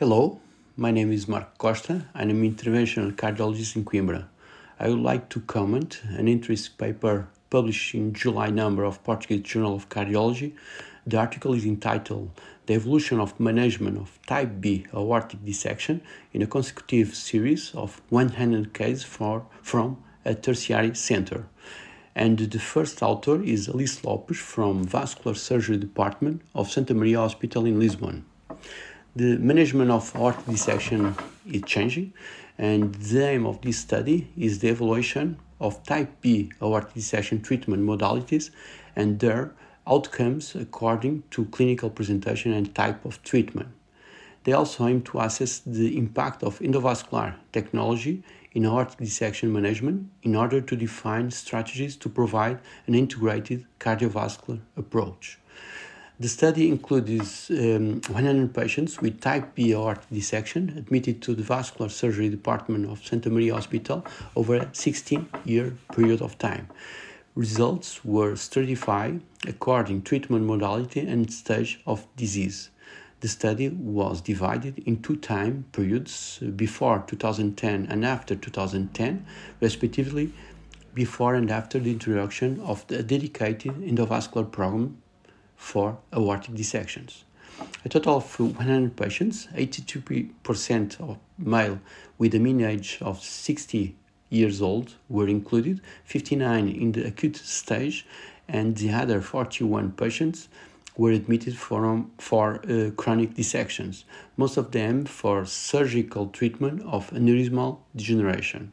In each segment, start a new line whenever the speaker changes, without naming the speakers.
Hello, my name is Marco Costa. I'm an interventional cardiologist in Coimbra. I would like to comment an interesting paper published in July number of Portuguese Journal of Cardiology. The article is entitled The Evolution of Management of Type B Aortic Dissection in a consecutive series of 100 cases for, from a tertiary center. And the first author is Alice Lopes from Vascular Surgery Department of Santa Maria Hospital in Lisbon the management of aortic dissection is changing, and the aim of this study is the evaluation of type B aortic dissection treatment modalities and their outcomes according to clinical presentation and type of treatment. They also aim to assess the impact of endovascular technology in aortic dissection management in order to define strategies to provide an integrated cardiovascular approach. The study includes um, 100 patients with type B aortic dissection admitted to the vascular surgery department of Santa Maria Hospital over a 16 year period of time. Results were stratified according treatment modality and stage of disease. The study was divided in two time periods before 2010 and after 2010, respectively, before and after the introduction of the dedicated endovascular program for aortic dissections. A total of 100 patients, 82% of male with a mean age of 60 years old were included, 59 in the acute stage, and the other 41 patients were admitted for, for uh, chronic dissections, most of them for surgical treatment of aneurysmal degeneration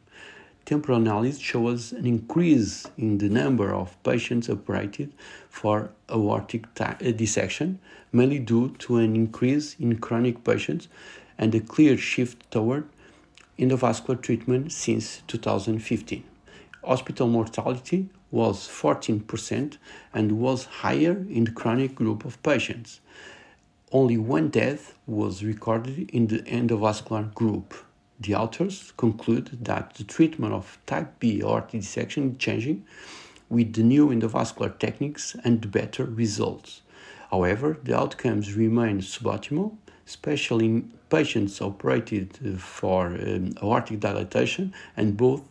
temporal analysis shows an increase in the number of patients operated for aortic uh, dissection, mainly due to an increase in chronic patients and a clear shift toward endovascular treatment since 2015. Hospital mortality was 14% and was higher in the chronic group of patients. Only one death was recorded in the endovascular group. The authors conclude that the treatment of type B aortic dissection is changing with the new endovascular techniques and better results. However, the outcomes remain suboptimal, especially in patients operated for um, aortic dilatation and both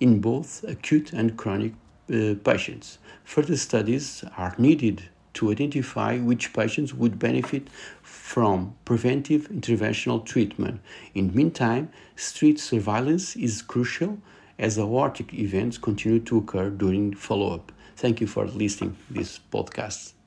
in both acute and chronic uh, patients. Further studies are needed to identify which patients would benefit from preventive interventional treatment. In the meantime, street surveillance is crucial as aortic events continue to occur during follow up. Thank you for listening to this podcast.